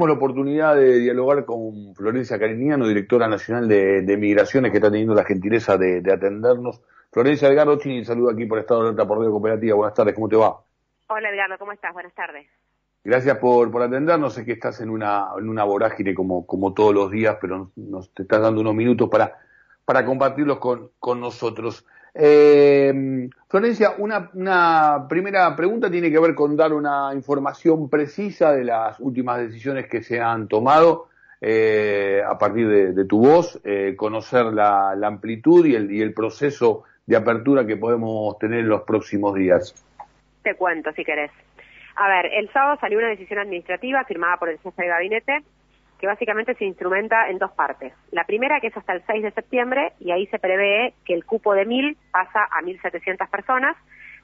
Tenemos la oportunidad de dialogar con Florencia Cariñano, directora nacional de, Migraciones, que está teniendo la gentileza de, atendernos. Florencia Edgardo Chini, saludo aquí por Estado de Alerta por Radio Cooperativa. Buenas tardes, ¿cómo te va? Hola Edgardo, ¿cómo estás? Buenas tardes. Gracias por, por atendernos. Sé que estás en una, en una vorágine como, como todos los días, pero nos, te estás dando unos minutos para, para compartirlos con, con nosotros. Eh, Florencia, una, una, primera pregunta tiene que ver con dar una información precisa de las últimas decisiones que se han tomado eh, a partir de, tu voz, eh, conocer la, amplitud y el, y el proceso de apertura que podemos tener en los próximos días. Te cuento, si querés. A ver, el sábado salió una decisión administrativa firmada por el jefe de gabinete que básicamente se instrumenta en dos partes. La primera, que es hasta el 6 de septiembre, y ahí se prevé que el cupo de 1.000 pasa a 1.700 personas,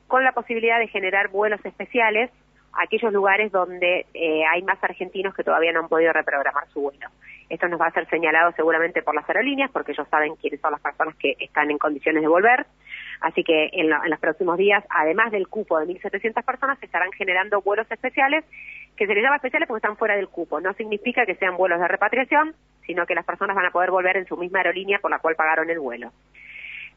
con la posibilidad de generar vuelos especiales a aquellos lugares donde eh, hay más argentinos que todavía no han podido reprogramar su vuelo. Esto nos va a ser señalado seguramente por las aerolíneas, porque ellos saben quiénes son las personas que están en condiciones de volver. Así que en, en los próximos días, además del cupo de 1.700 personas, se estarán generando vuelos especiales que se les llama especiales porque están fuera del cupo. No significa que sean vuelos de repatriación, sino que las personas van a poder volver en su misma aerolínea por la cual pagaron el vuelo.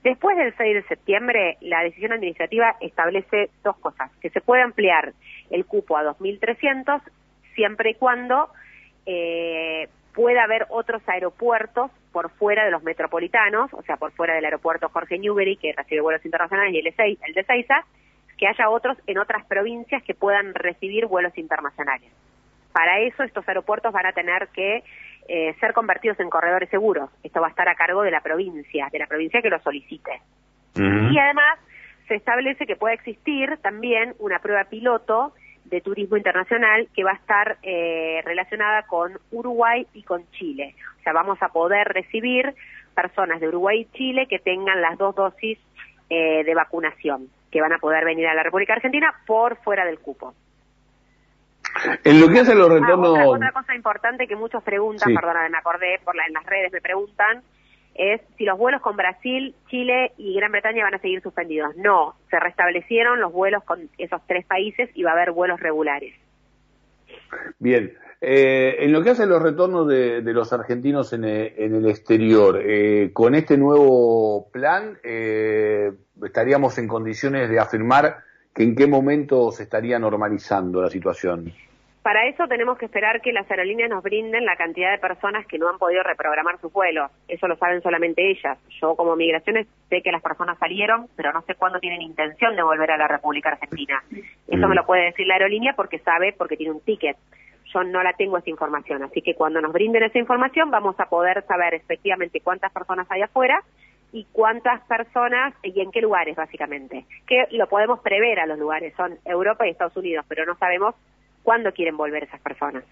Después del 6 de septiembre, la decisión administrativa establece dos cosas, que se puede ampliar el cupo a 2.300 siempre y cuando eh, pueda haber otros aeropuertos por fuera de los metropolitanos, o sea, por fuera del aeropuerto Jorge Newbery, que recibe vuelos internacionales, y el, el de Seiza, que haya otros en otras provincias que puedan recibir vuelos internacionales. Para eso estos aeropuertos van a tener que eh, ser convertidos en corredores seguros. Esto va a estar a cargo de la provincia, de la provincia que lo solicite. Y además se establece que puede existir también una prueba piloto de turismo internacional que va a estar eh, relacionada con Uruguay y con Chile. O sea, vamos a poder recibir personas de Uruguay y Chile que tengan las dos dosis eh, de vacunación que van a poder venir a la República Argentina por fuera del cupo. En lo que hace los ah, retornos... otra, cosa importante que muchos preguntan, perdona, me acordé, por la, en las redes me preguntan, es si los vuelos con Brasil, Chile y Gran Bretaña van a seguir suspendidos. No, se restablecieron los vuelos con esos tres países y va a haber vuelos regulares. Bien, eh, en lo que hace los retornos de, los argentinos en, eh, el exterior, eh, con este nuevo plan, estaríamos en condiciones de afirmar que en qué momento se estaría normalizando la situación. Para eso tenemos que esperar que las aerolíneas nos brinden la cantidad de personas que no han podido reprogramar sus vuelos. Eso lo saben solamente ellas. Yo como migraciones sé que las personas salieron, pero no sé cuándo tienen intención de volver a la República Argentina. Eso mm. me lo puede decir la aerolínea porque sabe, porque tiene un ticket yo no la tengo esa información. Así que cuando nos brinden esa información vamos a poder saber efectivamente cuántas personas hay afuera y cuántas personas y en qué lugares básicamente. Que lo podemos prever a los lugares, son Europa y Estados Unidos, pero no sabemos cuándo quieren volver esas personas.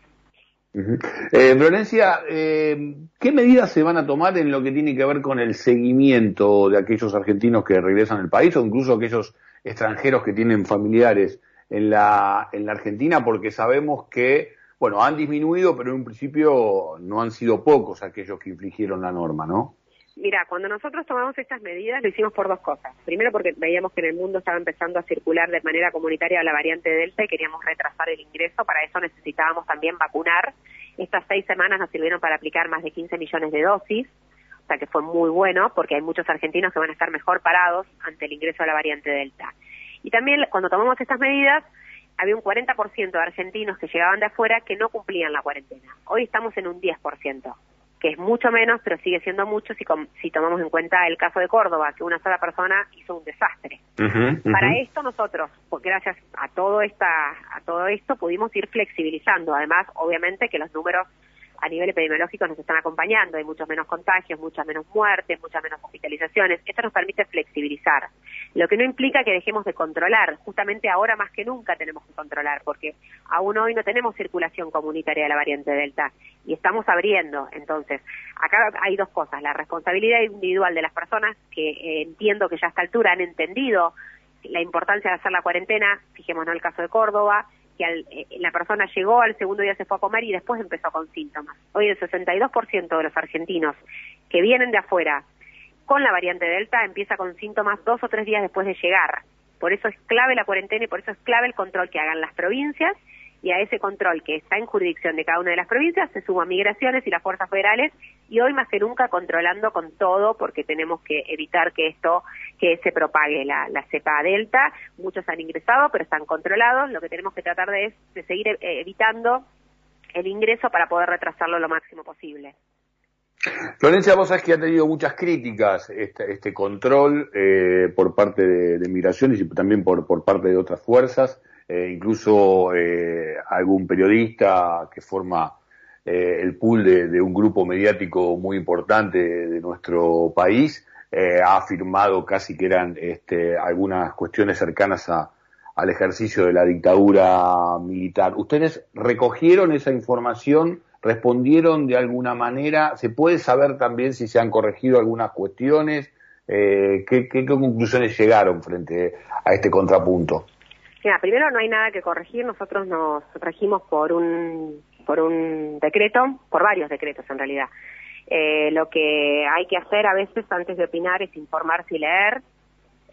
eh, Florencia, eh, ¿qué medidas se van a tomar en lo que tiene que ver con el seguimiento de aquellos argentinos que regresan al país o incluso aquellos extranjeros que tienen familiares en la, en la Argentina? Porque sabemos que bueno, han disminuido, pero en un principio no han sido pocos aquellos que infligieron la norma, ¿no? Mira, cuando nosotros tomamos estas medidas lo hicimos por dos cosas. Primero porque veíamos que en el mundo estaba empezando a circular de manera comunitaria la variante Delta y queríamos retrasar el ingreso. Para eso necesitábamos también vacunar. Estas seis semanas nos sirvieron para aplicar más de 15 millones de dosis, o sea que fue muy bueno porque hay muchos argentinos que van a estar mejor parados ante el ingreso de la variante Delta. Y también cuando tomamos estas medidas había un 40% de argentinos que llegaban de afuera que no cumplían la cuarentena. Hoy estamos en un 10%, que es mucho menos, pero sigue siendo mucho si, si tomamos en cuenta el caso de Córdoba, que una sola persona hizo un desastre. Para esto nosotros, pues, gracias a todo esta a todo esto pudimos ir flexibilizando, además obviamente que los números a nivel epidemiológico nos están acompañando, hay muchos menos contagios, muchas menos muertes, muchas menos hospitalizaciones. Esto nos permite flexibilizar, lo que no implica que dejemos de controlar. Justamente ahora más que nunca tenemos que controlar, porque aún hoy no tenemos circulación comunitaria de la variante Delta y estamos abriendo. Entonces, acá hay dos cosas, la responsabilidad individual de las personas, que eh, entiendo que ya a esta altura han entendido la importancia de hacer la cuarentena, fijémonos el caso de Córdoba, que eh, la persona llegó, al segundo día se fue a comer y después empezó con síntomas. Hoy el 62% de los argentinos que vienen de afuera con la variante Delta empieza con síntomas dos o tres días después de llegar. Por eso es clave la cuarentena y por eso es clave el control que hagan las provincias y a ese control que está en jurisdicción de cada una de las provincias se suman migraciones y las fuerzas federales y hoy más que nunca controlando con todo porque tenemos que evitar que esto que se propague la, cepa delta. Muchos han ingresado pero están controlados. Lo que tenemos que tratar de es de seguir eh, evitando el ingreso para poder retrasarlo lo máximo posible. Florencia, vos sabés que ha tenido muchas críticas este, este control eh, por parte de, migraciones y también por, por parte de otras fuerzas, eh, incluso eh, algún periodista que forma el pool de, un grupo mediático muy importante de, nuestro país ha afirmado casi que eran este, algunas cuestiones cercanas a, al ejercicio de la dictadura militar. ¿Ustedes recogieron esa información? respondieron de alguna manera. ¿Se puede saber también si se han corregido algunas cuestiones? Eh, ¿qué, conclusiones llegaron frente a este contrapunto? Mira, primero no hay nada que corregir. Nosotros nos regimos por un, por un decreto, por varios decretos en realidad. Eh, lo que hay que hacer a veces antes de opinar es informarse y leer.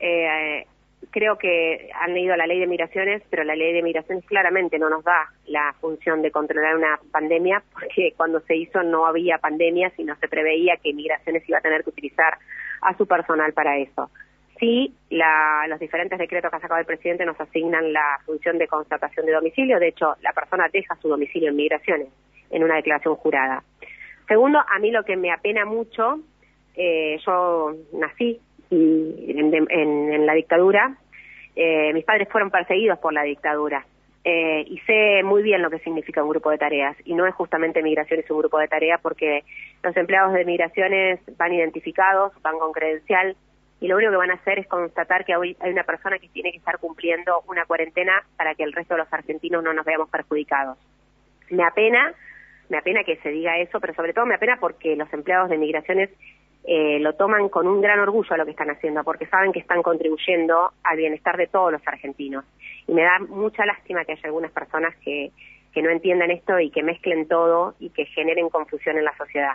Eh, creo que han leído la ley de migraciones, pero la ley de migraciones claramente no nos da la función de controlar una pandemia, porque cuando se hizo no había pandemia, sino se preveía que migraciones iba a tener que utilizar a su personal para eso. Sí, la, los diferentes decretos que ha sacado el presidente nos asignan la función de constatación de domicilio, de hecho, la persona deja su domicilio en migraciones en una declaración jurada. Segundo, a mí lo que me apena mucho, eh, yo nací en, la dictadura. Eh, mis padres fueron perseguidos por la dictadura. Eh, y sé muy bien lo que significa un grupo de tareas. Y no es justamente migraciones un grupo de tareas porque los empleados de migraciones van identificados, van con credencial y lo único que van a hacer es constatar que hoy hay una persona que tiene que estar cumpliendo una cuarentena para que el resto de los argentinos no nos veamos perjudicados. Me apena, me apena que se diga eso, pero sobre todo me apena porque los empleados de migraciones eh, lo toman con un gran orgullo a lo que están haciendo, porque saben que están contribuyendo al bienestar de todos los argentinos. Y me da mucha lástima que haya algunas personas que, que no entiendan esto y que mezclen todo y que generen confusión en la sociedad.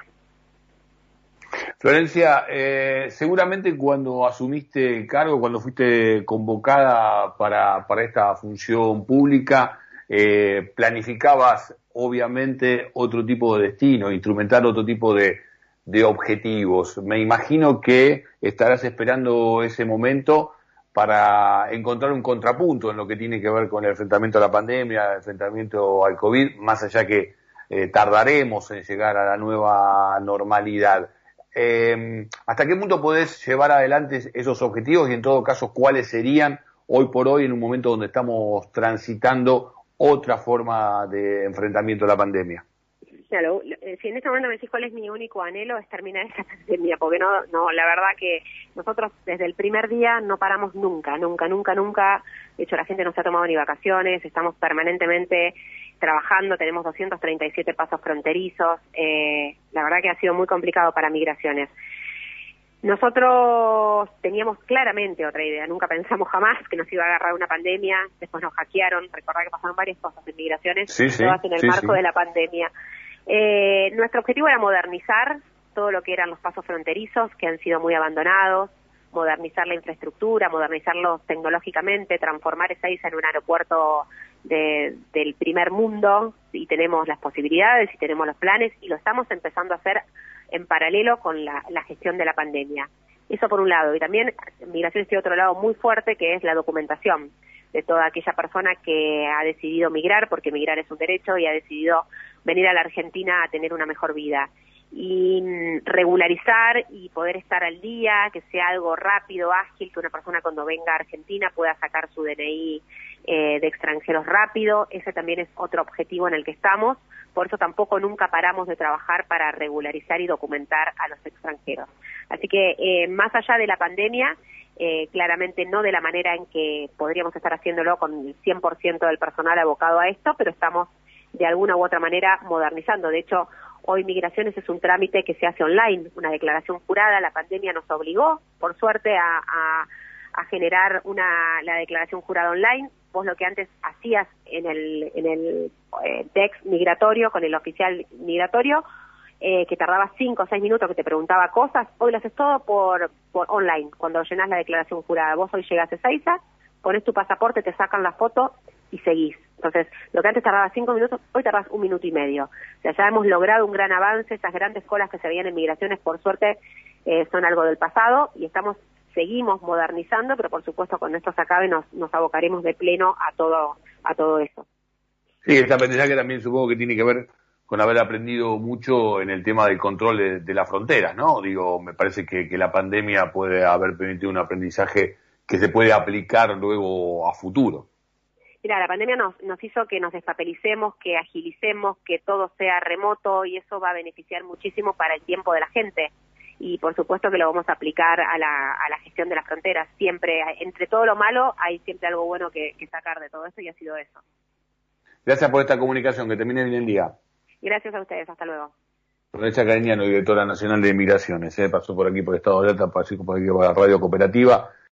Florencia, eh, seguramente cuando asumiste el cargo, cuando fuiste convocada para, para esta función pública, eh, planificabas obviamente otro tipo de destino, instrumentar otro tipo de, de objetivos. Me imagino que estarás esperando ese momento para encontrar un contrapunto en lo que tiene que ver con el enfrentamiento a la pandemia, el enfrentamiento al COVID, más allá que eh, tardaremos en llegar a la nueva normalidad. Em, ¿Hasta qué punto podés llevar adelante esos objetivos y en todo caso cuáles serían hoy por hoy en un momento donde estamos transitando otra forma de enfrentamiento a la pandemia? Claro, eh, si en este momento me decís cuál es mi único anhelo es terminar esta pandemia, porque no, no, la verdad que nosotros desde el primer día no paramos nunca, nunca, nunca, nunca. De hecho, la gente no se ha tomado ni vacaciones, estamos permanentemente trabajando, tenemos 237 pasos fronterizos. Eh, la verdad que ha sido muy complicado para migraciones. Nosotros teníamos claramente otra idea, nunca pensamos jamás que nos iba a agarrar una pandemia, después nos hackearon, recordad que pasaron varias cosas en migraciones, todas en el marco de la pandemia. Eh, nuestro objetivo era modernizar todo lo que eran los pasos fronterizos que han sido muy abandonados, modernizar la infraestructura, modernizarlos tecnológicamente, transformar Ezeiza en un aeropuerto del primer mundo y tenemos las posibilidades y tenemos los planes y lo estamos empezando a hacer en paralelo con la, gestión de la pandemia. Eso por un lado. Y también migración tiene otro lado muy fuerte que es la documentación de toda aquella persona que ha decidido migrar, porque migrar es un derecho, y ha decidido venir a la Argentina a tener una mejor vida. Y mm, regularizar y poder estar al día, que sea algo rápido, ágil, que una persona cuando venga a Argentina pueda sacar su DNI eh, extranjeros rápido, ese también es otro objetivo en el que estamos, por eso tampoco nunca paramos de trabajar para regularizar y documentar a los extranjeros. Así que eh, más allá de la pandemia, eh, claramente no de la manera en que podríamos estar haciéndolo con el 100% del personal abocado a esto, pero estamos de alguna u otra manera modernizando. De hecho, hoy migraciones es un trámite que se hace online, una declaración jurada. La pandemia nos obligó, por suerte, a, generar una, la declaración jurada online. Vos lo que antes hacías en el, en el eh, migratorio, con el oficial migratorio, eh, que tardaba cinco o seis minutos, que te preguntaba cosas, hoy lo haces todo por, por online, cuando llenas la declaración jurada. Vos hoy llegas a Ezeiza, pones tu pasaporte, te sacan la foto, y seguís. Entonces, lo que antes tardaba cinco minutos, hoy tardas un minuto y medio. O sea, ya hemos logrado un gran avance, esas grandes colas que se veían en migraciones, por suerte, eh, son algo del pasado y estamos seguimos modernizando, pero por supuesto cuando esto se acabe nos, nos abocaremos de pleno a todo a todo eso. Sí, esta aprendizaje también supongo que tiene que ver con haber aprendido mucho en el tema del control de, las fronteras, ¿no? Digo, me parece que, que, la pandemia puede haber permitido un aprendizaje que se puede aplicar luego a futuro. Mira, la pandemia nos, nos hizo que nos despapelicemos, que agilicemos, que todo sea remoto y eso va a beneficiar muchísimo para el tiempo de la gente y por supuesto que lo vamos a aplicar a la, a la gestión de las fronteras. Siempre, entre todo lo malo, hay siempre algo bueno que, sacar de todo eso y ha sido eso. Gracias por esta comunicación, que termine bien el día. Gracias a ustedes, hasta luego. Florencia Cariñano, directora nacional de Migraciones, ¿eh? pasó por aquí por Estado de Alta, pasó por aquí por la Radio Cooperativa.